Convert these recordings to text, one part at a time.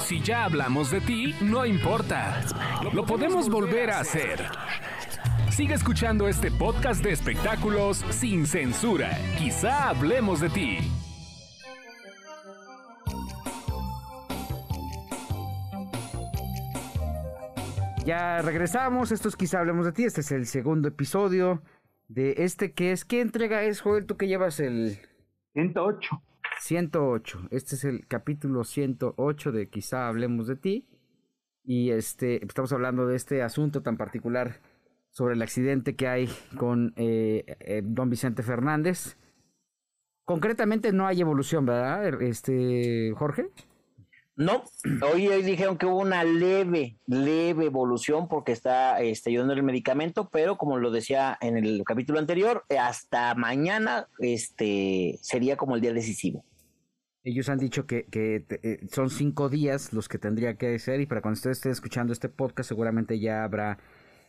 Si ya hablamos de ti, no importa. Lo podemos volver a hacer. Sigue escuchando este podcast de espectáculos sin censura. Quizá hablemos de ti. Ya regresamos, esto es quizá hablemos de ti, este es el segundo episodio de este que es, ¿qué entrega es, Joel? Tú que llevas el... 108. 108, este es el capítulo 108 de quizá hablemos de ti y este, estamos hablando de este asunto tan particular sobre el accidente que hay con eh, eh, don Vicente Fernández. Concretamente no hay evolución, ¿verdad, este Jorge? No, hoy, hoy dijeron que hubo una leve, leve evolución porque está este, ayudando el medicamento, pero como lo decía en el capítulo anterior, hasta mañana este, sería como el día decisivo. Ellos han dicho que, que eh, son cinco días los que tendría que ser y para cuando usted esté escuchando este podcast seguramente ya habrá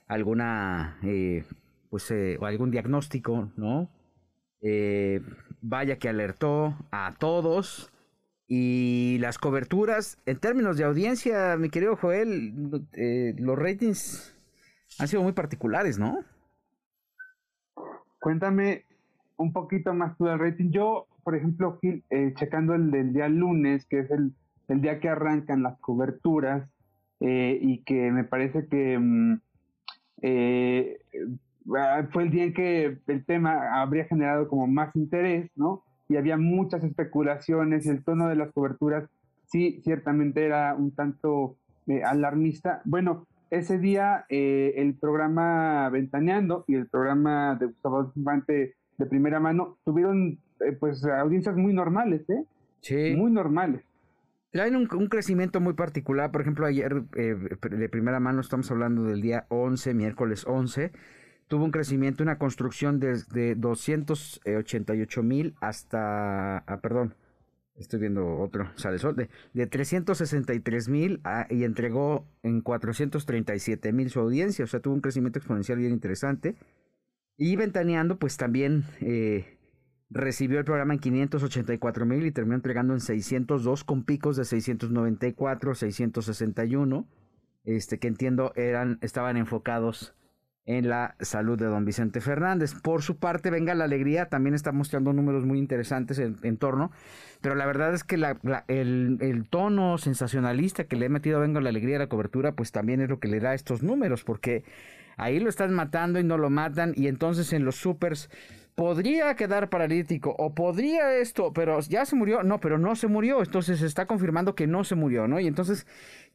alguna, eh, pues, eh, algún diagnóstico, ¿no? Vaya que alertó a todos y las coberturas, en términos de audiencia, mi querido Joel, los ratings han sido muy particulares, ¿no? Cuéntame un poquito más tú del rating. Yo, por ejemplo, eh, checando el del día lunes, que es el, el día que arrancan las coberturas, eh, y que me parece que mm, eh, fue el día en que el tema habría generado como más interés, ¿no? y había muchas especulaciones el tono de las coberturas sí, ciertamente era un tanto eh, alarmista. Bueno, ese día el programa Ventaneando y el programa de Gustavo Infante de primera mano tuvieron eh, pues audiencias muy normales, ¿eh? Sí. Muy normales. Traen un, un crecimiento muy particular. Por ejemplo, ayer eh, de primera mano estamos hablando del día 11, miércoles 11 tuvo un crecimiento, una construcción desde 288 mil hasta, ah, perdón, estoy viendo otro, sale sol, de, de 363 mil y entregó en 437 mil su audiencia, o sea, tuvo un crecimiento exponencial bien interesante. Y Ventaneando, pues también eh, recibió el programa en 584 mil y terminó entregando en 602 con picos de 694, 661, este, que entiendo eran, estaban enfocados en la salud de don Vicente Fernández. Por su parte, Venga la Alegría también está mostrando números muy interesantes en, torno, pero la verdad es que el, tono sensacionalista que le he metido a Venga la Alegría a la cobertura, pues también es lo que le da estos números, porque ahí lo están matando y no lo matan, y entonces en los supers podría quedar paralítico o podría esto, pero ya se murió, no, pero no se murió, entonces se está confirmando que no se murió, ¿no? Y entonces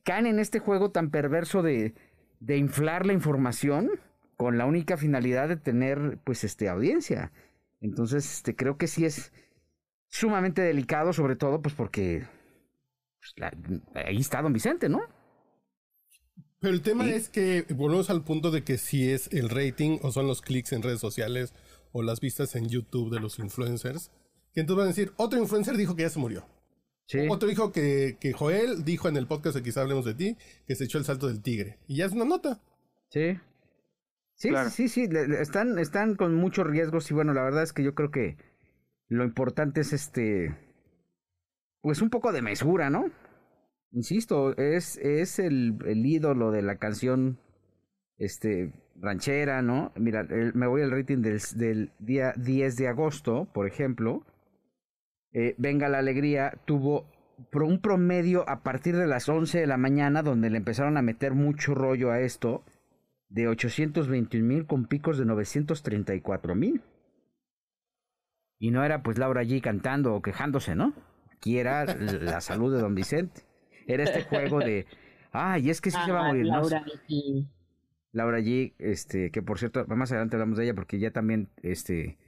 caen en este juego tan perverso de, de inflar la información con la única finalidad de tener pues este audiencia. Entonces, este creo que sí es sumamente delicado, sobre todo pues porque pues, ahí está don Vicente, ¿no? Pero el tema es que volvemos al punto de que si es el rating o son los clics en redes sociales o las vistas en YouTube de los influencers, que entonces van a decir, otro influencer dijo que ya se murió. Sí. Otro dijo que, que Joel dijo en el podcast de Quizá Hablemos de Ti que se echó el salto del tigre. Y ya es una nota. Sí. Sí, sí, sí, están, están con muchos riesgos y bueno, la verdad es que yo creo que lo importante es este, pues un poco de mesura, ¿no? Insisto, es, es el, el ídolo de la canción, este, ranchera, ¿no? Mira, me voy al rating del, día 10 de agosto, por ejemplo. Eh, Venga la Alegría tuvo un promedio a partir de las 11 de la mañana, donde le empezaron a meter mucho rollo a esto de 821 mil con picos de 934 mil. Y no era pues Laura allí cantando o quejándose, ¿no? Aquí era la salud de don Vicente. Era este juego de, ay, es que sí se va a morir. Laura G. Laura G, este, que por cierto, más adelante hablamos de ella porque ya también, este,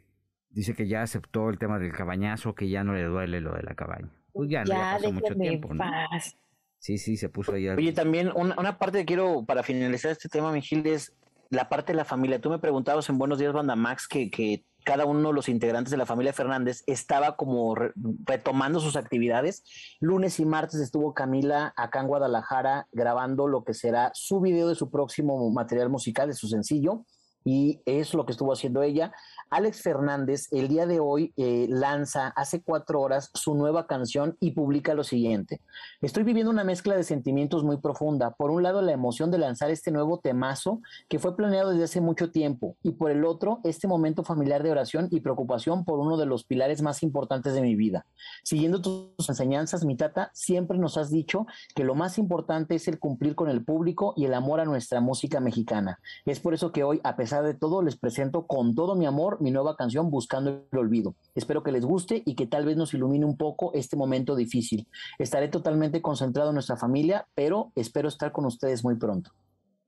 dice que ya aceptó el tema del cabañazo, que ya no le duele lo de la cabaña. Pues ya, ya, ya pasó mucho tiempo, ¿no? paz. Sí, sí, se puso ahí. Oye, también una, una, parte que quiero, para finalizar este tema, Miguel, es la parte de la familia. Tú me preguntabas en Buenos Días, Banda Max, que, que cada uno de los integrantes de la familia Fernández estaba como re, retomando sus actividades. Lunes y martes estuvo Camila acá en Guadalajara grabando lo que será su video de su próximo material musical, de su sencillo y es lo que estuvo haciendo ella. Alex Fernández el día de hoy eh, lanza hace cuatro horas su nueva canción y publica lo siguiente. Estoy viviendo una mezcla de sentimientos muy profunda. Por un lado, la emoción de lanzar este nuevo temazo que fue planeado desde hace mucho tiempo y por el otro, este momento familiar de oración y preocupación por uno de los pilares más importantes de mi vida. Siguiendo tus enseñanzas, mi tata, siempre nos has dicho que lo más importante es el cumplir con el público y el amor a nuestra música mexicana. Es por eso que hoy, a pesar de todo, les presento con todo mi amor mi nueva canción Buscando el Olvido. Espero que les guste y que tal vez nos ilumine un poco este momento difícil. Estaré totalmente concentrado en nuestra familia, pero espero estar con ustedes muy pronto.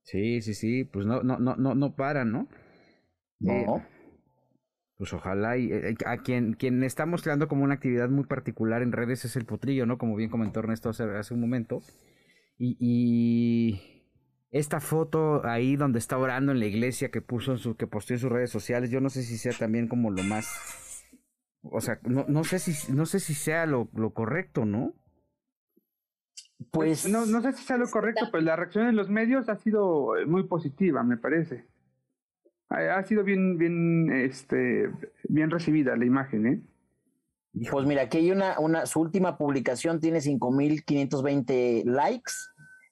Sí, sí, sí, pues no, no, no, no, no paran, ¿no? No. Eh, pues ojalá y eh, a quien, quien está mostrando como una actividad muy particular en redes es el potrillo, ¿no? Como bien comentó Ernesto hace, hace un momento. Y, y esta foto ahí donde está orando en la iglesia que puso en su, que posteó en sus redes sociales, yo no sé si sea también como lo más, o sea, no, no sé si, no sé si sea lo, lo correcto, ¿no? Pues no, no sé si sea lo correcto, pero la reacción en los medios ha sido muy positiva, me parece. Ha, ha sido bien, bien, este, bien recibida la imagen, ¿eh? Pues mira, aquí hay una, una, su última publicación tiene 5.520 likes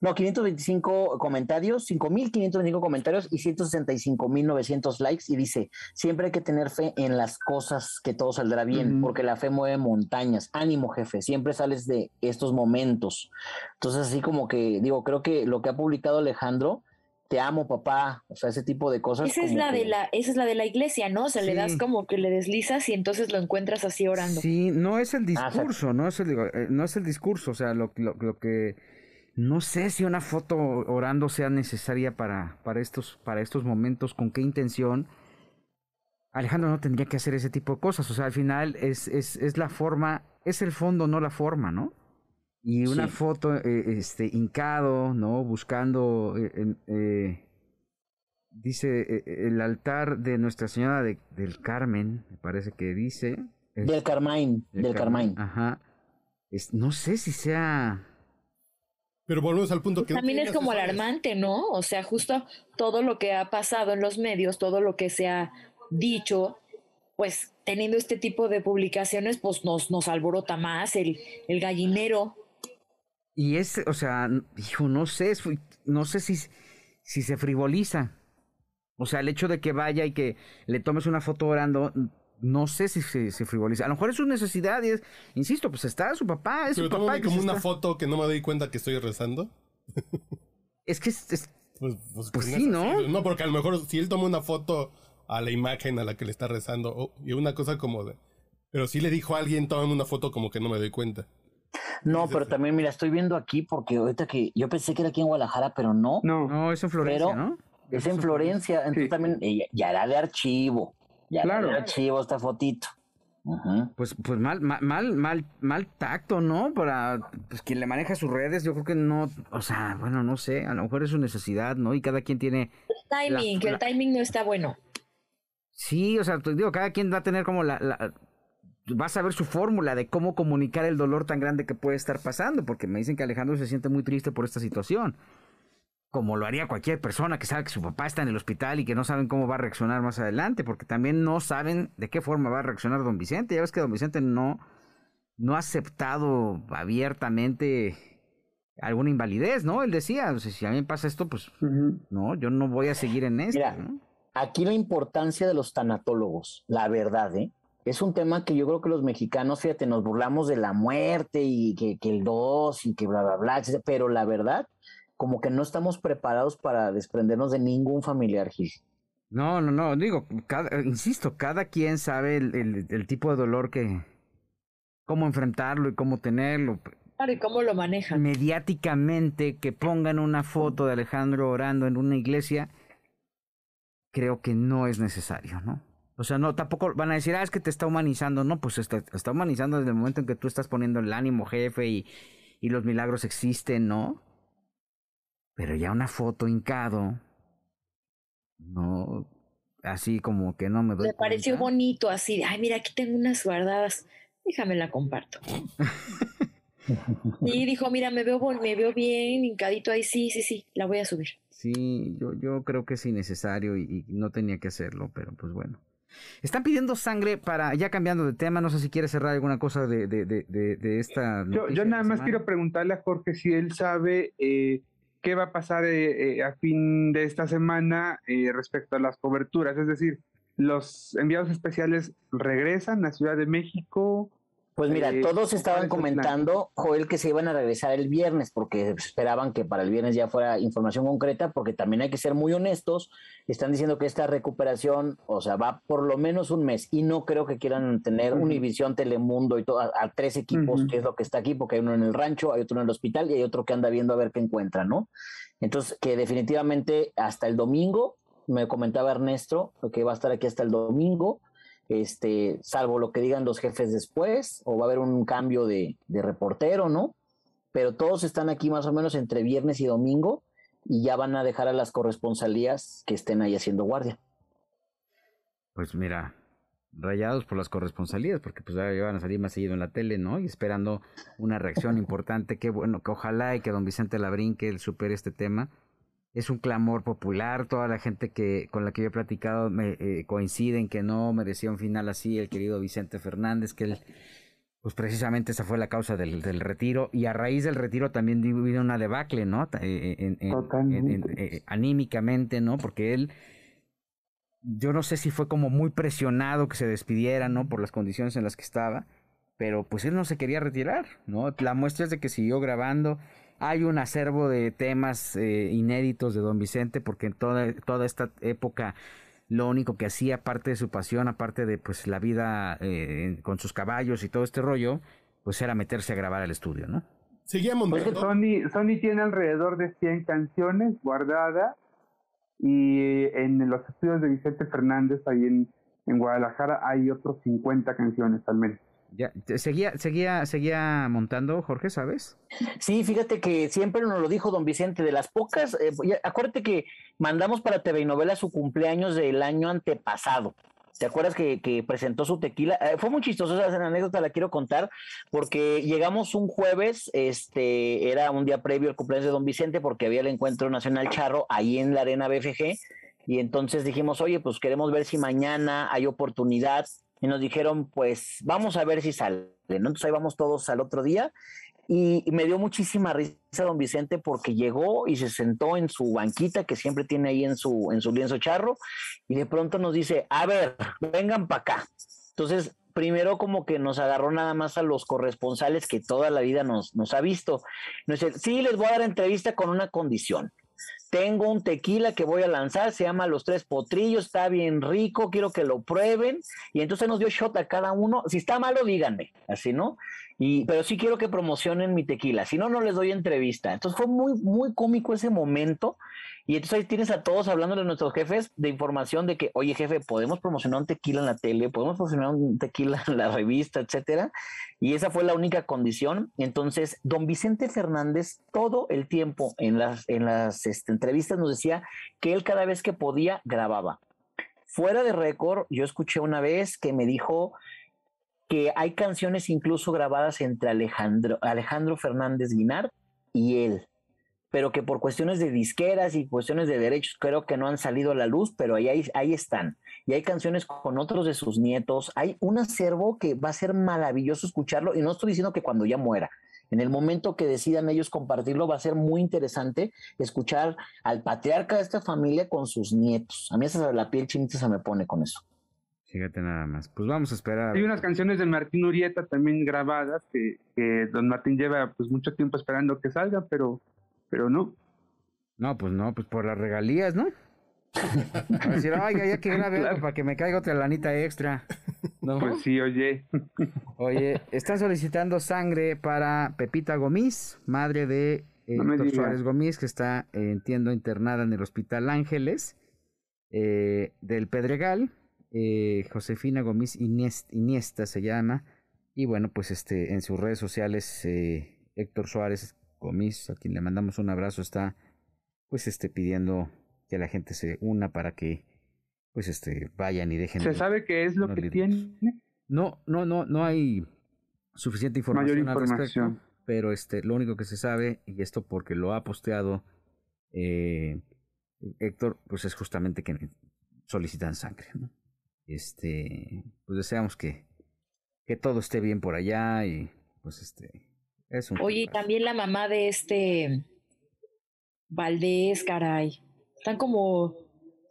no, 525 comentarios, 5.525 comentarios y 165.900 likes. Y dice, siempre hay que tener fe en las cosas que todo saldrá bien, porque la fe mueve montañas. Ánimo, jefe, siempre sales de estos momentos. Entonces, así como que, digo, creo que lo que ha publicado Alejandro, te amo, papá, o sea, ese tipo de cosas. Esa es la de la, esa es la de la iglesia, ¿no? O sea, le das como que le deslizas y entonces lo encuentras así orando. Sí, no es el discurso, no es el, eh, no es el discurso, o sea, lo, lo, lo que no sé si una foto orando sea necesaria para, para, estos, para estos momentos, con qué intención. Alejandro no tendría que hacer ese tipo de cosas. O sea, al final es, es, es la forma, es el fondo, no la forma, ¿no? Y una sí. foto, eh, este, hincado, ¿no? Buscando, eh, eh, dice, el altar de Nuestra Señora de, del Carmen, me parece que dice. Es, del Carmine, del Carmine. Ajá. No sé si sea pero volvemos al punto que... También es como alarmante, ¿no? O sea, justo todo lo que ha pasado en los medios, todo lo que se ha dicho, pues teniendo este tipo de publicaciones, pues nos, nos alborota más el, el gallinero. Y es, o sea, hijo, no sé, no sé si, si se frivoliza. O sea, el hecho de que vaya y que le tomes una foto orando, no sé si se, se, frivoliza. A lo mejor es su necesidad y es, insisto, pues está su papá, es Pero su papá. como una está... foto que no me doy cuenta que estoy rezando. es que es, es pues, pues, pues sí, ¿no? No, porque a lo mejor si él toma una foto a la imagen a la que le está rezando oh, y una cosa como de... Pero si le dijo a alguien, toma una foto como que no me doy cuenta. No, pero también, mira, estoy viendo aquí porque ahorita que yo pensé que era aquí en Guadalajara, pero no. No, no es en Florencia, pero ¿no? Es en Florencia, entonces Sí. también eh, ya era de archivo. Ya Claro. archivo esta fotito. Pues, pues mal, mal, mal, mal, mal tacto, ¿no? Para pues, quien le maneja sus redes, yo creo que no, o sea, bueno, no sé, a lo mejor es su necesidad, ¿no? Y cada quien tiene, El timing, La- que el la- timing no está bueno. sí, o sea, te digo, cada quien va a tener como la, la va a saber su fórmula de cómo comunicar el dolor tan grande que puede estar pasando, porque me dicen que Alejandro se siente muy triste por esta situación. Como lo haría cualquier persona que sabe que su papá está en el hospital y que no saben cómo va a reaccionar más adelante, porque también no saben de qué forma va a reaccionar don Vicente. Ya ves que don Vicente no, no ha aceptado abiertamente alguna invalidez, ¿no? Él decía, o sea, si a mí me pasa esto, pues no, yo no voy a seguir en esto, Mira, ¿no? Aquí la importancia de los tanatólogos, la verdad, ¿eh? Es un tema que yo creo que los mexicanos, fíjate, nos burlamos de la muerte y que, que el dos y que bla, bla, bla, pero la verdad, como que no estamos preparados para desprendernos de ningún familiar, Gil. No, no, no, digo, cada, insisto, cada quien sabe el, el, el tipo de dolor que, cómo enfrentarlo y cómo tenerlo. Claro, ¿y cómo lo manejan? Mediáticamente, que pongan una foto de Alejandro orando en una iglesia, creo que no es necesario, ¿no? O sea, no, tampoco van a decir, ah, es que te está humanizando. No, pues está, está humanizando desde el momento en que tú estás poniendo el ánimo, jefe, y, y los milagros existen, ¿no? Pero ya una foto hincado, no, así como que no me doy Me pareció cuenta. bonito así, de, ay, mira, aquí tengo unas guardadas, déjame la comparto. Y dijo, mira, me veo, me veo bien, hincadito ahí, sí, sí, sí, la voy a subir. Sí, yo, yo creo que es innecesario y, y no tenía que hacerlo, pero pues bueno. Están pidiendo sangre para, ya cambiando de tema, no sé si quiere cerrar alguna cosa de, de, de, de esta. Yo, yo nada más quiero preguntarle a Jorge si él sabe eh, qué va a pasar eh, eh, a fin de esta semana respecto a las coberturas. Es decir, los enviados especiales regresan a Ciudad de México pues mira, eh, todos estaban comentando, Joel, que se iban a regresar el viernes porque esperaban que para el viernes ya fuera información concreta, porque también hay que ser muy honestos. Están diciendo que esta recuperación, o sea, va por lo menos un mes y no creo que quieran tener Univisión, Telemundo y todo, a, tres equipos, que es lo que está aquí, porque hay uno en el rancho, hay otro en el hospital y hay otro que anda viendo a ver qué encuentra, ¿no? Entonces, que definitivamente hasta el domingo, me comentaba Ernesto, que va a estar aquí hasta el domingo este, salvo lo que digan los jefes después, o va a haber un cambio de, reportero, ¿no? Pero todos están aquí más o menos entre viernes y domingo y ya van a dejar a las corresponsalías que estén ahí haciendo guardia. Pues mira, rayados por las corresponsalías, porque pues ya van a salir más seguido en la tele, ¿no? Y esperando una reacción importante, que bueno, que ojalá y que don Vicente Labrín que él supere este tema es un clamor popular, toda la gente que con la que yo he platicado me eh, coincide en que no merecía un final así el querido Vicente Fernández, que él, pues precisamente esa fue la causa del, del retiro, y a raíz del retiro también vino una debacle, ¿no? Eh, eh, anímicamente, ¿no? Porque él, yo no sé si fue como muy presionado que se despidiera, ¿no? Por las condiciones en las que estaba, pero pues él no se quería retirar, ¿no? La muestra es de que siguió grabando, hay un acervo de temas eh, inéditos de don Vicente, porque en toda, toda esta época lo único que hacía, aparte de su pasión, aparte de pues la vida eh, con sus caballos y todo este rollo, pues era meterse a grabar al estudio, ¿no? Seguía montando. Sony, Sony tiene alrededor de 100 canciones guardadas y en los estudios de Vicente Fernández ahí en, en Guadalajara hay otros 50 canciones al menos. Ya, seguía, seguía, seguía montando, Jorge, ¿sabes? Sí, fíjate que siempre nos lo dijo don Vicente, de las pocas, eh, acuérdate que mandamos para TV Novela su cumpleaños del año antepasado. ¿Te acuerdas que, que presentó su tequila? Eh, fue muy chistoso, esa anécdota la quiero contar, porque llegamos un jueves, este, era un día previo al cumpleaños de don Vicente, porque había el encuentro nacional charro ahí en la arena BFG, y entonces dijimos, oye, pues queremos ver si mañana hay oportunidad y nos dijeron, pues vamos a ver si sale, ¿no? Entonces ahí vamos todos al otro día y, me dio muchísima risa don Vicente porque llegó y se sentó en su banquita que siempre tiene ahí en su, en su lienzo charro y de pronto nos dice, a ver, vengan para acá. Entonces, primero como que nos agarró nada más a los corresponsales que toda la vida nos, nos ha visto. Nos dice, sí, les voy a dar entrevista con una condición tengo un tequila que voy a lanzar, se llama Los Tres Potrillos, está bien rico, quiero que lo prueben. Y entonces nos dio shot a cada uno. Si está malo, díganme, así, ¿no? Y, pero sí quiero que promocionen mi tequila, si no, no les doy entrevista. Entonces fue muy, muy cómico ese momento. Y entonces ahí tienes a todos hablando de nuestros jefes de información de que, oye, jefe, podemos promocionar un tequila en la tele, podemos promocionar un tequila en la revista, etcétera. Y esa fue la única condición. Entonces, don Vicente Fernández, todo el tiempo en las, en las este, entrevistas nos decía que él cada vez que podía grababa. Fuera de récord, yo escuché una vez que me dijo que hay canciones incluso grabadas entre Alejandro, Alejandro Fernández Guinard y él pero que por cuestiones de disqueras y cuestiones de derechos creo que no han salido a la luz, pero ahí, ahí están. Y hay canciones con otros de sus nietos. Hay un acervo que va a ser maravilloso escucharlo y no estoy diciendo que cuando ya muera. En el momento que decidan ellos compartirlo, va a ser muy interesante escuchar al patriarca de esta familia con sus nietos. A mí esa la piel chinita se me pone con eso. Fíjate nada más. Pues vamos a esperar. Hay unas canciones de Martín Urieta también grabadas que, que don Martín lleva pues mucho tiempo esperando que salga, pero pero no. No, pues no, pues por las regalías, ¿no? A decir, ay, ya que grabe para que me caiga otra lanita extra. ¿No? Pues sí, oye. Oye, están solicitando sangre para Pepita Gomis, madre de eh, Suárez Gomis, que está, eh, entiendo, internada en el Hospital Ángeles eh, del Pedregal. Josefina Gomis Iniesta, se llama. Y bueno, pues este en sus redes sociales, Héctor Suárez Gomis, a quien le mandamos un abrazo, está pues este pidiendo que la gente se una para que pues este vayan y dejen. ¿Se sabe qué es lo que tiene? No, no, no, no hay suficiente información, al respecto, pero este, lo único que se sabe y esto porque lo ha posteado eh, Héctor, pues es justamente que solicitan sangre. este, pues deseamos que, que todo esté bien por allá y pues este, es un... Oye, también la mamá de este Valdés, caray. Están como,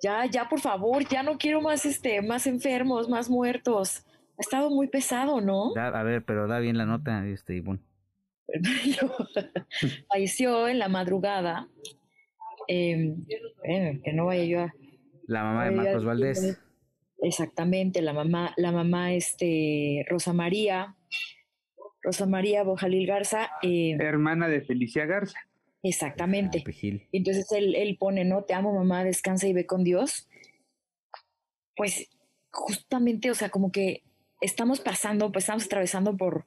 ya, ya, por favor, ya no quiero más, este, más enfermos, más muertos. Ha estado muy pesado, ¿no? a ver, pero da bien la nota, este, Ivonne. falleció en la madrugada. Eh, que no vaya yo a. La mamá de Marcos Valdés. Exactamente, la mamá, la mamá, este, Rosa María, Rosa María Bojalil Garza. Eh, Hermana de Felicia Garza. Exactamente. Entonces él, él pone, ¿no? Te amo, mamá, descansa y ve con Dios. Pues justamente, o sea, como que estamos pasando, pues estamos atravesando por,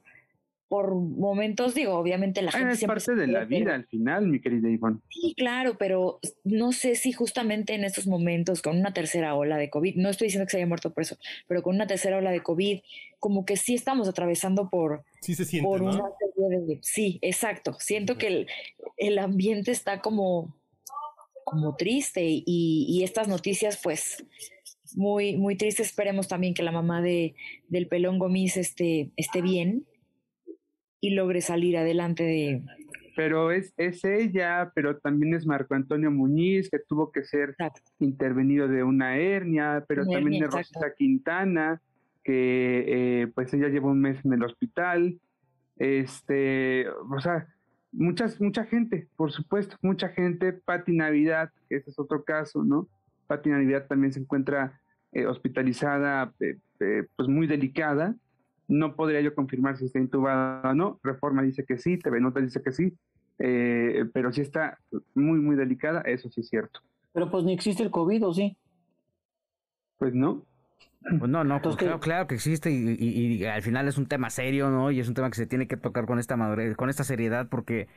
por momentos, digo, obviamente la gente... es parte de la vida al final, mi querida Ivonne. Sí, claro, pero no sé si justamente en estos momentos, con una tercera ola de COVID, no estoy diciendo que se haya muerto por eso, pero con una tercera ola de COVID, como que sí estamos atravesando por... Sí se siente, por ¿no? sí, exacto. Siento que el, el, ambiente está como, como triste y, y estas noticias, pues muy, muy tristes. Esperemos también que la mamá de, del pelón Gomis esté, esté bien y logre salir adelante de... Pero es, es ella, pero también es Marco Antonio Muñiz, que tuvo que ser intervenido de una hernia, pero también es Rosita Quintana, que eh, pues ella lleva un mes en el hospital. Este, o sea, muchas, mucha gente, por supuesto, mucha gente. Pati Navidad, que ese es otro caso, ¿no? Pati Navidad también se encuentra eh, hospitalizada, eh, pues muy delicada. No podría yo confirmar si está intubada o no. Reforma dice que sí, TV Nota dice que sí, eh, pero sí está muy, muy delicada, eso sí es cierto. Pero pues ni existe el COVID, ¿o sí? Pues no. Pues no, no, pues claro, claro, que existe y, al final es un tema serio, ¿no? Y es un tema que se tiene que tocar con esta madurez, con esta seriedad, porque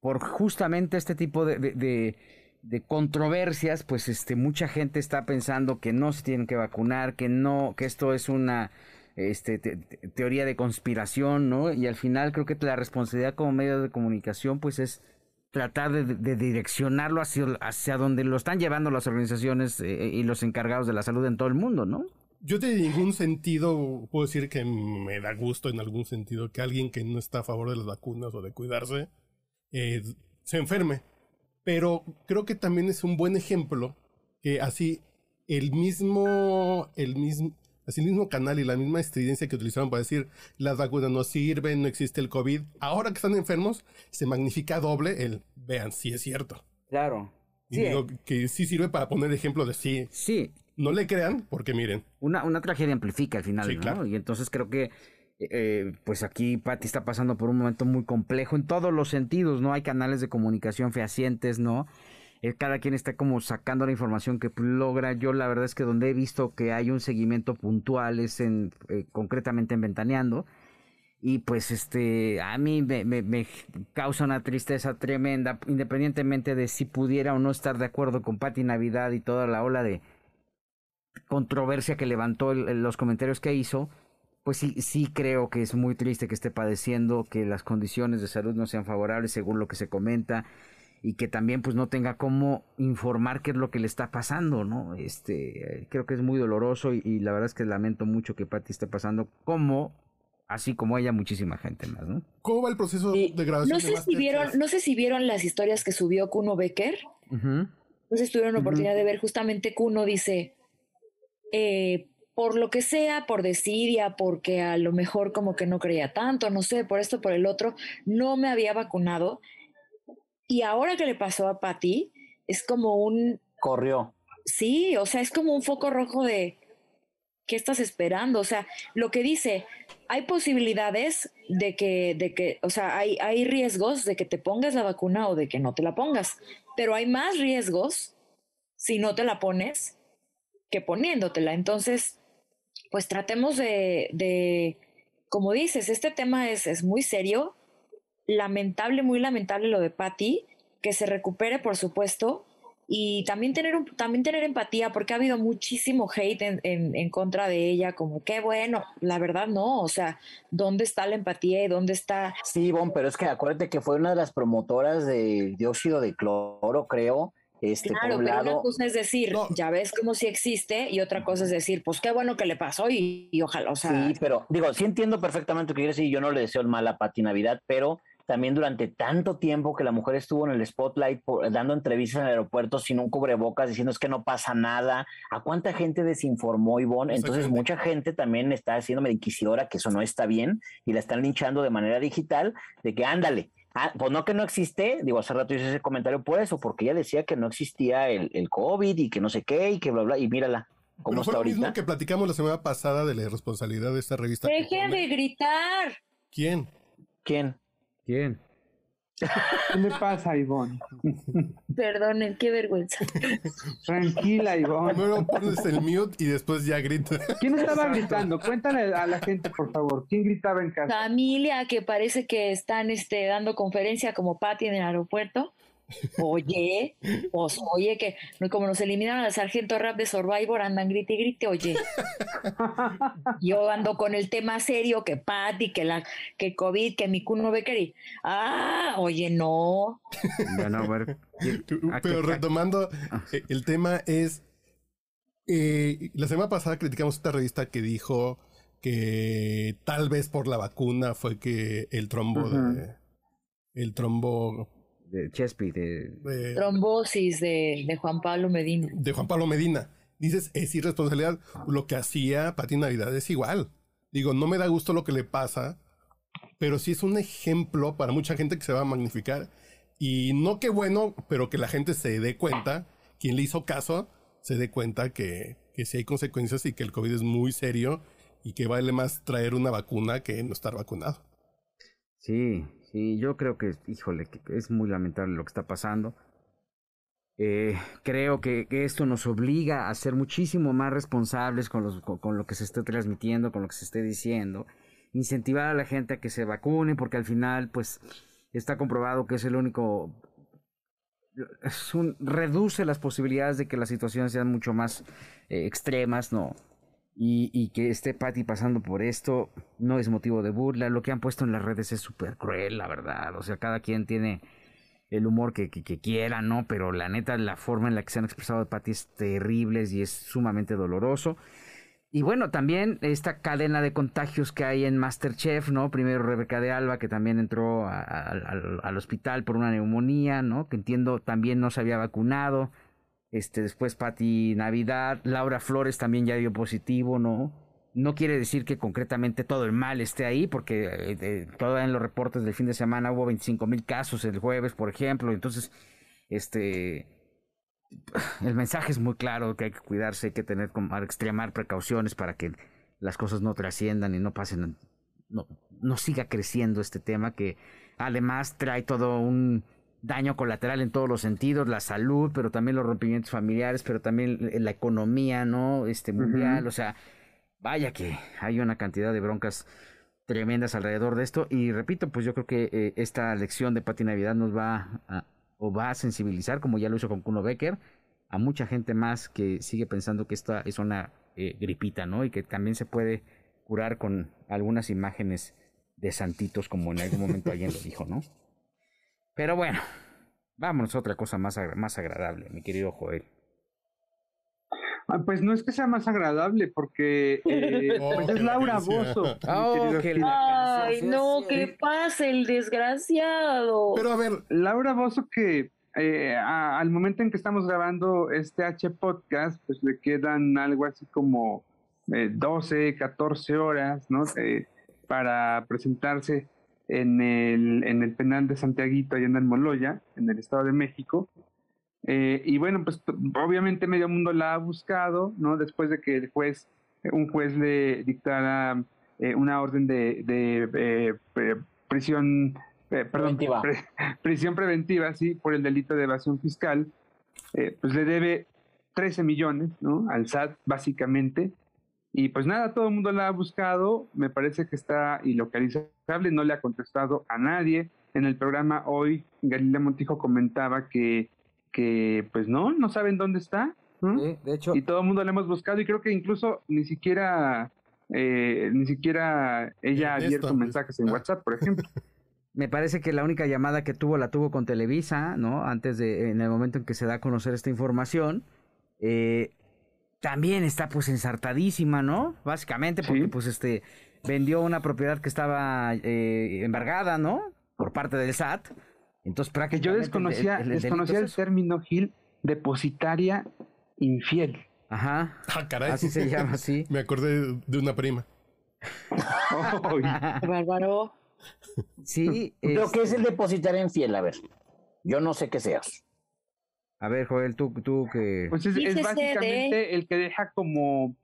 por justamente este tipo de, de, de, controversias, pues este, mucha gente está pensando que no se tienen que vacunar, que no, que esto es una este, teoría de conspiración, ¿no? Y al final creo que la responsabilidad como medio de comunicación, pues es tratar de, direccionarlo hacia, hacia donde lo están llevando las organizaciones eh, y los encargados de la salud en todo el mundo, ¿no? Yo de ningún sentido puedo decir que me da gusto en algún sentido que alguien que no está a favor de las vacunas o de cuidarse eh, se enferme. Pero creo que también es un buen ejemplo que así el mismo, el mismo, Así el mismo canal y la misma estridencia que utilizaron para decir las vacunas no sirven, no existe el COVID. Ahora que están enfermos, se magnifica doble el vean, sí es cierto. Claro. Y digo que sí sirve para poner ejemplo de sí. Sí. No le crean, porque miren. Una, una tragedia amplifica al final, ¿no? Y entonces creo que eh, pues aquí Patty está pasando por un momento muy complejo en todos los sentidos, ¿no? Hay canales de comunicación fehacientes, ¿no? Eh, cada quien está como sacando la información que logra. Yo la verdad es que donde he visto que hay un seguimiento puntual es en, eh, concretamente en Ventaneando. Y pues este, a mí me, me, causa una tristeza tremenda, independientemente de si pudiera o no estar de acuerdo con Patti Navidad y toda la ola de controversia que levantó los comentarios que hizo, pues sí, sí creo que es muy triste que esté padeciendo, que las condiciones de salud no sean favorables según lo que se comenta y que también pues no tenga cómo informar qué es lo que le está pasando, ¿no? Este, creo que es muy doloroso y, la verdad es que lamento mucho que Patty esté pasando como así como ella muchísima gente más, ¿no? ¿Cómo va el proceso de grabación? No sé si vieron, no sé si vieron las historias que subió Kuno Becker. No sé si tuvieron la oportunidad de ver justamente Kuno dice eh, por lo que sea, por desidia, porque a lo mejor como que no creía tanto, no sé, por esto, por el otro, no me había vacunado y ahora que le pasó a Patty, es como un... Corrió. Sí, o sea, es como un foco rojo de... ¿Qué estás esperando? O sea, lo que dice, hay posibilidades de que, de que, o sea, hay, hay riesgos de que te pongas la vacuna o de que no te la pongas, pero hay más riesgos si no te la pones que poniéndotela. Entonces, pues tratemos de, de como dices, este tema es, es muy serio lamentable, muy lamentable lo de Patty, que se recupere, por supuesto, y también tener, un, también tener empatía, porque ha habido muchísimo hate en, en, contra de ella, como qué bueno, la verdad no, o sea, ¿dónde está la empatía y dónde está? Sí, Bon, pero es que acuérdate que fue una de las promotoras de dióxido de cloro, creo, Este, claro, por un pero lado, una cosa es decir, No. ya ves como si existe, y otra cosa es decir, pues qué bueno que le pasó y, y ojalá, o sea, Sí, pero digo, sí entiendo perfectamente lo que quiere decir. Yo no le deseo el mal a Pati Navidad, pero también durante tanto tiempo que la mujer estuvo en el spotlight por- dando entrevistas en el aeropuerto sin un cubrebocas, diciendo es que no pasa nada. ¿A cuánta gente desinformó Ivonne? Entonces, mucha gente también está haciéndome de inquisidora que eso no está bien y la están linchando de manera digital, de que ándale. Ah, pues no que no existe, digo, hace rato hice ese comentario por eso, porque ella decía que no existía el, el COVID y que no sé qué y que bla, bla, y mírala cómo Pero fue está lo mismo ahorita. que platicamos la semana pasada de la irresponsabilidad de esta revista. dejen de gritar. ¿Quién? ¿Quién? ¿Quién? ¿Qué le pasa, Ivonne? Perdonen, qué vergüenza. Tranquila, Ivonne. Primero pones el mute y después ya grita. ¿Quién estaba gritando? Cuéntale a la gente, por favor. ¿Quién gritaba en casa? Familia que parece que están este, dando conferencia como Patty en el aeropuerto. Oye, pues oye, que como nos eliminaron al sargento rap de Survivor, andan grite y grite, oye. Yo ando con el tema serio, que Patty, que la, que COVID, que mi cuno Becker y, ah, oye, no. Ya no, a ver. ¿a qué- Pero a- retomando, eh, el tema es. eh, la semana pasada criticamos esta revista que dijo que tal vez por la vacuna fue que el trombo de. El trombo de Chespi, de... de, Trombosis de, de Juan Pablo Medina. de Juan Pablo Medina. Dices, es irresponsabilidad. Lo que hacía Pati Navidad es igual. Digo, no me da gusto lo que le pasa, pero sí es un ejemplo para mucha gente que se va a magnificar. Y no que bueno, pero que la gente se dé cuenta, quien le hizo caso, se dé cuenta que, que sí hay consecuencias y que el COVID es muy serio y que vale más traer una vacuna que no estar vacunado. Sí, sí, yo creo que, híjole, que es muy lamentable lo que está pasando. Eh, creo que, esto nos obliga a ser muchísimo más responsables con, los, con, lo que se esté transmitiendo, con lo que se esté diciendo. Incentivar a la gente a que se vacune, porque al final, pues, está comprobado que es el único reduce las posibilidades de que las situaciones sean mucho más eh, extremas, ¿no? Y, y, que esté Patty pasando por esto no es motivo de burla. Lo que han puesto en las redes es súper cruel, la verdad. O sea, cada quien tiene el humor que, quiera, ¿no? Pero la neta, la forma en la que se han expresado de Patty es terrible y es sumamente doloroso. Y bueno, también esta cadena de contagios que hay en Masterchef, ¿no? Primero Rebeca de Alba, que también entró al hospital por una neumonía, ¿no? Que entiendo también no se había vacunado. Este, después Pati Navidad, Laura Flores también ya dio positivo, ¿no? No quiere decir que concretamente todo el mal esté ahí, porque eh, todavía en los reportes del fin de semana hubo 25 mil casos el jueves, por ejemplo. Entonces, este, el mensaje es muy claro que hay que cuidarse, hay que tener, extremar precauciones para que las cosas no trasciendan y no pasen, no, no siga creciendo este tema que además trae todo un daño colateral en todos los sentidos, la salud, pero también los rompimientos familiares, pero también la economía, ¿no? Este mundial, uh -huh. o sea, vaya que hay una cantidad de broncas tremendas alrededor de esto y repito, pues yo creo que eh, esta lección de Pati Navidad nos va a, o va a sensibilizar, como ya lo hizo con Kuno Becker, a mucha gente más que sigue pensando que esta es una eh, gripita, ¿no? Y que también se puede curar con algunas imágenes de santitos, como en algún momento alguien lo dijo, ¿no? Pero bueno, vámonos a otra cosa más, más agradable, mi querido Joel. Ah, pues no es que sea más agradable, porque eh, Oh, pues es Laura. Bozo. Oh, que la Ay, no, sí, ¿qué sí. pasa el desgraciado? Pero a ver, Laura Bozo que eh, a- al momento en que estamos grabando este H podcast, pues le quedan algo así como eh, 12, 14 horas, ¿no? Eh, para presentarse en el, en el penal de Santiaguito, allá en el Moloya, en el Estado de México. Eh, y bueno, pues obviamente medio mundo la ha buscado, ¿no? Después de que el juez, un juez le dictara eh, una orden de, de eh, prisión, perdón, Preventiva. pre- prisión preventiva, sí, por el delito de evasión fiscal, pues le debe 13 millones, ¿no? Al SAT, básicamente. Y pues nada, todo el mundo la ha buscado, me parece que está ilocalizable, no le ha contestado a nadie. En el programa hoy, Galilea Montijo comentaba que, que pues no, no saben dónde está. ¿no? Sí, de hecho, Y todo el mundo la hemos buscado y creo que incluso ni siquiera, eh, ni siquiera ella ha abierto mensajes en ah. WhatsApp, por ejemplo. Me parece que la única llamada que tuvo la tuvo con Televisa, ¿no? Antes de, en el momento en que se da a conocer esta información. Eh, también está pues ensartadísima, ¿no? Básicamente porque Sí. pues este vendió una propiedad que estaba eh, embargada, ¿no? Por parte del SAT. Entonces Que prácticamente... yo desconocía, el- desconocía es el término, Gil, depositaria infiel. Ajá. Ah, caray. Así se llama, sí. Me acordé de una prima. Bárbaro. Sí. Lo es- que es el depositario infiel, a ver. Yo no sé qué seas. A ver, Joel, tú, tú que... Pues es, es Dícese de- básicamente el que deja como,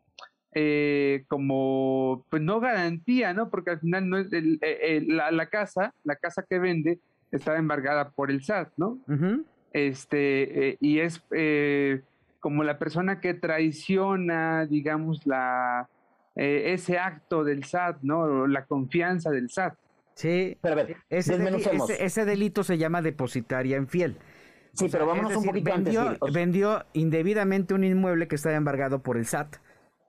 eh, como, pues no garantía, ¿no? Porque al final no es el- eh, eh, la, la casa, la casa que vende estaba embargada por el SAT, ¿no? Este, eh, y es eh, como la persona que traiciona, digamos, la, eh, ese acto del SAT, ¿no? La confianza del SAT. Sí. Pero a ver, Ese, ese- ese delito se llama depositaria infiel. Sí, O sea, pero vámonos un poquito antes. vendió, Gil. Sea, vendió indebidamente un inmueble que estaba embargado por el SAT.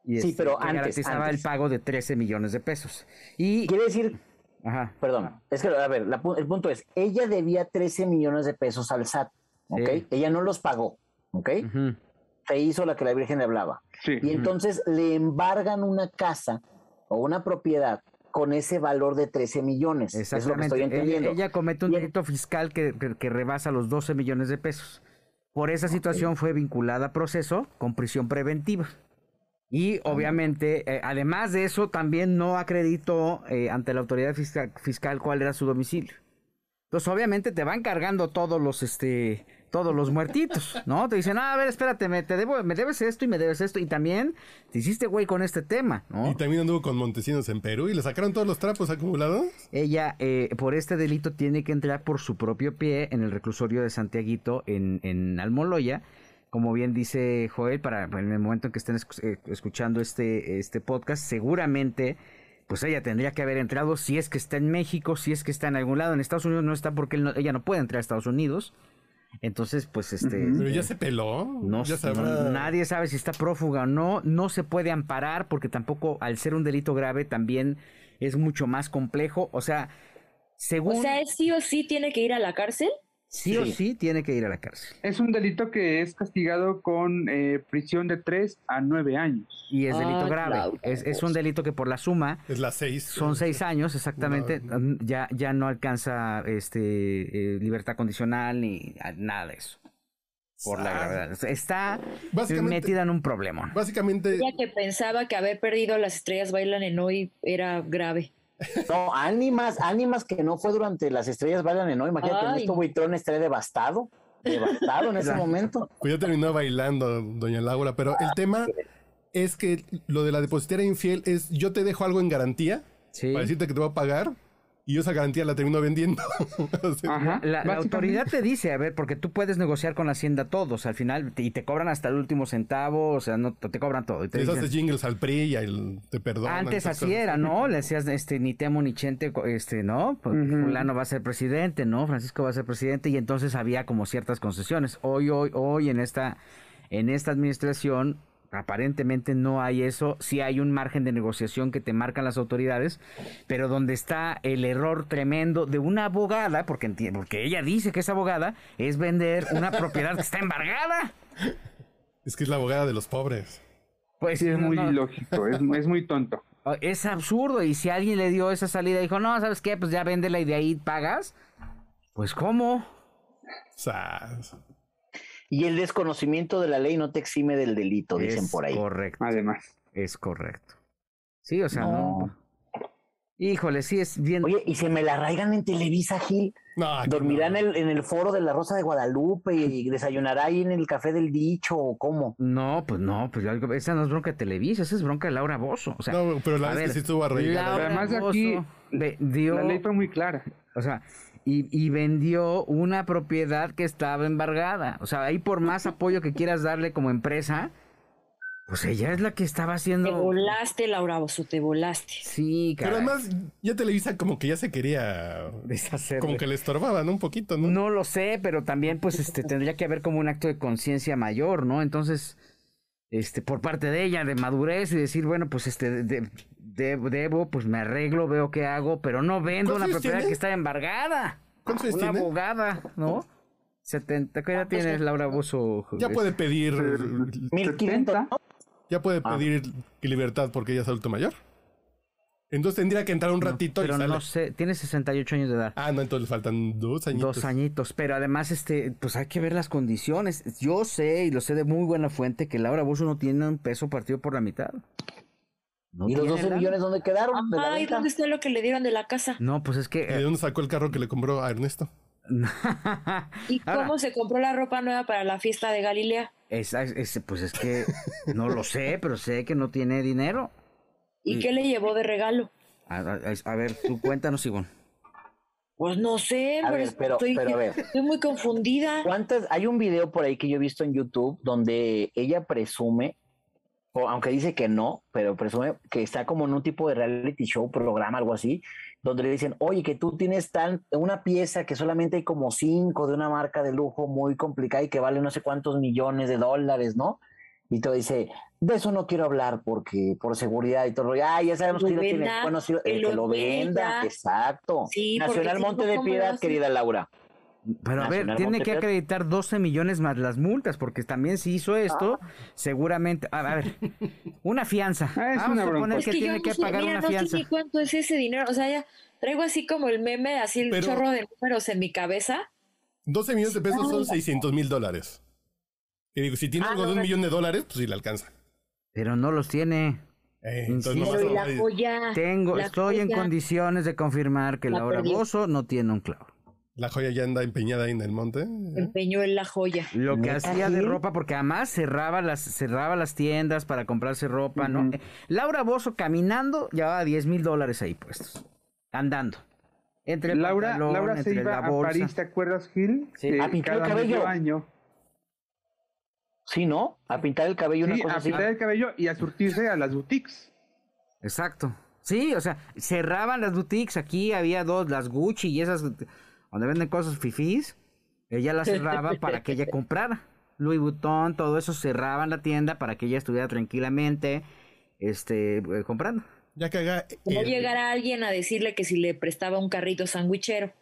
Y Sí, este, pero que antes, garantizaba antes. el pago de 13 millones de pesos. Y, Quiere decir, ajá, perdón, es que, a ver, la el punto es, ella debía 13 millones de pesos al SAT, ¿ok? Sí. Ella no los pagó, ¿ok? ujú, Se hizo la que la Virgen le hablaba. Sí. Y entonces le embargan una casa o una propiedad con ese valor de 13 millones. Es lo que estoy Ella, entendiendo. ella comete un delito fiscal que, que- que rebasa los 12 millones de pesos. Por esa situación fue vinculada a proceso con prisión preventiva. Y obviamente, eh, además de eso, también no acreditó eh, ante la autoridad fiscal, fiscal cuál era su domicilio. Entonces, obviamente, te van cargando todos los, este, todos los muertitos, ¿no? Te dicen, ah, a ver, espérate, me, te debo, me debes esto y me debes esto. Y también te hiciste güey con este tema, ¿no? Y también anduvo con Montesinos en Perú y le sacaron todos los trapos acumulados. Ella, eh, por este delito, tiene que entrar por su propio pie en el reclusorio de Santiaguito en, en Almoloya. Como bien dice Joel, para en el momento en que estén eh, escuchando este, este podcast, seguramente, pues ella tendría que haber entrado si es que está en México, si es que está en algún lado. En Estados Unidos no está porque él no- ella no puede entrar a Estados Unidos. Entonces, pues este... Pero ya se peló. No, ya s- sabrá. no- nadie sabe si está prófuga o no, no se puede amparar porque tampoco al ser un delito grave también es mucho más complejo, o sea, según O sea, ¿él sí o sí tiene que ir a la cárcel? Sí o sí. sí tiene que ir a la cárcel Es un delito que es castigado con eh, prisión de 3 a 9 años. y es delito Ay, grave, Claudio. es, es un delito que por la suma Es las seis. son seis años exactamente, mm, ya ya no alcanza este eh, libertad condicional ni a- nada de eso por la Ah. gravedad, está metida en un problema. Básicamente, Ella que pensaba que haber perdido las estrellas bailan en hoy era grave. No, ánimas, ánimas que no fue durante las estrellas bailan en hoy. Imagínate, Ay. esto Buitrón estaría devastado. Devastado en ese momento. pues ya terminó bailando, doña Laura. Pero el tema es que lo de la depositaria infiel es yo te dejo algo en garantía Sí. para decirte que te voy a pagar y yo esa garantía la termino vendiendo. Ajá. La, autoridad te dice, a ver, porque tú puedes negociar con la hacienda todos, al final, te- y te cobran hasta el último centavo, o sea, no te cobran todo. y te les dicen- haces jingles al PRI y ahí te perdonan. antes así cosas. era, ¿no? Le decías, este, ni temo ni chente, este, ¿no? Pues. Fulano va a ser presidente, ¿no? Francisco va a ser presidente, y entonces había como ciertas concesiones. Hoy, hoy, hoy en esta, en esta administración, aparentemente no hay eso, sí hay un margen de negociación que te marcan las autoridades, pero donde está el error tremendo de una abogada, porque, porque ella dice que es abogada, es vender una propiedad que está embargada. Es que es la abogada de los pobres. Pues Sí, es no, muy no. ilógico, es, es muy tonto. Oh, Es absurdo. Y si alguien le dio esa salida y dijo, no, ¿sabes qué? Pues ya véndela y de ahí pagas. Pues, ¿cómo? Sas. Y el desconocimiento de la ley no te exime del delito, dicen es por ahí. correcto. Además. Es correcto. Sí, o sea, no. No. Híjole, sí es bien. Oye, y se me la arraigan en Televisa, Gil. No, ¿Dormirá no. en, el, en el foro de la Rosa de Guadalupe y desayunará ahí en el Café del Dicho o cómo? No, pues no, pues algo- esa no es bronca de Televisa, esa es bronca de Laura Bozo. O sea, No, pero la vez que ver, sí estuvo arraigada. Además de aquí, ve- dio- La ley fue muy clara. O sea, y, y vendió una propiedad que estaba embargada. O sea, ahí por más apoyo que quieras darle como empresa, pues ella es la que estaba Te haciendo. volaste, Laura Bozo, te volaste. Sí, Pero caray. además, ya Televisa como que ya se quería. deshacer. Como que le estorbaba, ¿no? Un poquito, ¿no? No lo sé, pero también pues este tendría que haber como un acto de conciencia mayor, ¿no? Entonces, este, por parte de ella, de madurez y decir, bueno, pues este, de- de- debo, pues me arreglo, veo qué hago, pero no vendo ¿Cuántos una propiedad tiene? que está embargada. ¿Cuántos años Una tiene? abogada, ¿no? 70, ¿qué edad tienes, Laura Bozo? Ya puede pedir, 1500, ¿no? ya puede Ah. pedir libertad porque ella es adulto mayor. Entonces tendría que entrar un ratito Pero y sale. no sé, tiene 68 años de edad. Ah, no, entonces le faltan dos añitos. Dos añitos, pero además, este, pues hay que ver las condiciones. Yo sé, y lo sé de muy buena fuente, que Laura Bozo no tiene un peso partido por la mitad. No ¿Y los tiene 12 lana. millones dónde quedaron? ¿De la Ay, venta? ¿dónde está lo que le dieron de la casa? No, pues es ¿Y de que... dónde sacó el carro que le compró a Ernesto? ¿Y Ahora, cómo se compró la ropa nueva para la fiesta de Galilea? esa- ese, pues es que no lo sé, pero sé que no tiene dinero. ¿Y qué le llevó de regalo? A, a- a ver, tú cuéntanos, Ivonne. Pues no sé, A pero, ver, pero- estoy, pero a ver. estoy muy confundida. ¿Cuántas? Hay un video por ahí que yo he visto en YouTube donde ella presume, o aunque dice que no, pero presume que está como en un tipo de reality show, programa, algo así, donde le dicen, oye, que tú tienes tan, una pieza que solamente hay como cinco de una marca de lujo muy complicada y que vale no sé cuántos millones de dólares, ¿no? Y todo dice, de eso no quiero hablar porque por seguridad y todo. Ah, ya sabemos que lo tiene. Bueno, sí, que el lo que lo venda, venda. exacto. Sí, Nacional Monte de ¿cómo lo Piedad, querida Laura. Pero a ver, Nacional tiene que acreditar 12 millones más las multas, porque también si hizo esto, seguramente... A a ver, una fianza. Ah, es Vamos una a suponer Es que, que tiene que pagar mira, una no sé fianza. ni cuánto es ese dinero. O sea, ya traigo así como el meme, así el Pero- chorro de números en mi cabeza. 12 millones de pesos son 600 mil dólares. Y digo, si tiene Ah, algo de un no. millón de dólares, pues sí le alcanza. Pero no los tiene. Eh, entonces la joya. Tengo, la estoy en condiciones de confirmar que La Laura. Bozo no tiene un clavo. la joya ya anda empeñada ahí en el monte. ¿eh? Empeñó en la joya. Lo que ¿Neta, hacía de ropa, porque además cerraba las, cerraba las tiendas para comprarse ropa, ¿no? Eh, Laura Bozo caminando llevaba 10 mil dólares ahí puestos. Andando. Entre el Laura, pantalón, Laura se entre iba la a bolsa. París, ¿te acuerdas, Gil? Sí. Que A pintar cabello. año. Sí, ¿no? A pintar el cabello, una cosa a así. pintar el cabello y a surtirse a las boutiques. Exacto. Sí, o sea, cerraban las boutiques. Aquí había dos, las Gucci y esas donde venden cosas fifís. Ella las cerraba para que ella comprara. Louis Vuitton, todo eso cerraban la tienda para que ella estuviera tranquilamente este, eh, comprando. Ya que haga. El- llegara alguien a decirle que si le prestaba un carrito sandwichero.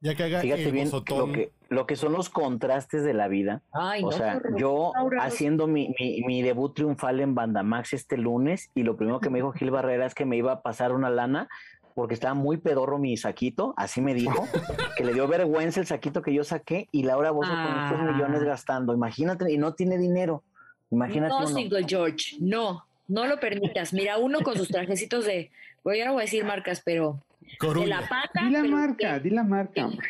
Ya que haga Fíjate el bien bozotón. lo que, lo que son los contrastes de la vida. Ay, O no, sea, yo haciendo mi, mi, mi debut triunfal en Bandamax este lunes y lo primero que me dijo Gil Barrera es que me iba a pasar una lana porque estaba muy pedorro mi saquito, así me dijo, que le dio vergüenza el saquito que yo saqué y Laura Bozo con estos Ah. millones gastando. Imagínate, y no tiene dinero. Imagínate No, uno. Single George, no, no lo permitas. Mira, uno con sus trajecitos de, bueno, ya no voy a decir marcas, pero de la pata. Di la marca, que- di la marca, hombre.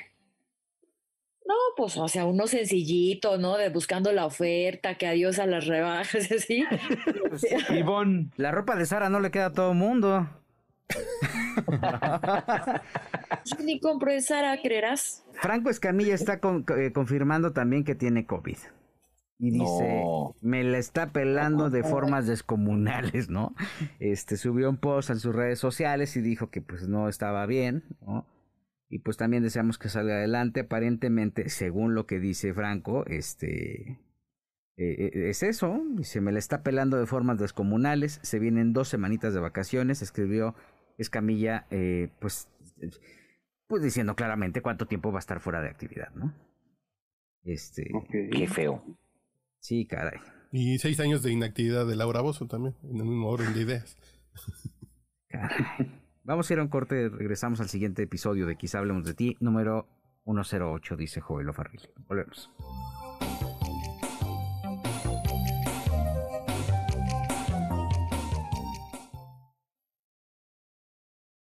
No, pues, o sea, uno sencillito, ¿no? De buscando la oferta, que adiós a las rebajas, así. Ivonne, La ropa de Sara no le queda a todo mundo. Yo ni compro en Sara, ¿creerás? Franco Escamilla está con- eh, confirmando también que tiene COVID. Y dice, No. me la está pelando de formas descomunales, ¿no? Este subió un post en sus redes sociales y dijo que pues no estaba bien, ¿no? Y pues también deseamos que salga adelante. Aparentemente, según lo que dice Franco, este eh, eh, es eso. Dice, me la está pelando de formas descomunales. Se vienen dos semanitas de vacaciones. Escribió Escamilla, eh, pues, pues diciendo claramente cuánto tiempo va a estar fuera de actividad, ¿no? Este. Qué feo. sí, caray. Y seis años de inactividad de Laura Bozo también, en el mismo orden de ideas. caray. Vamos a ir a un corte, regresamos al siguiente episodio de Quizá hablemos de ti, número 108, dice Joel Ofarril. Volvemos.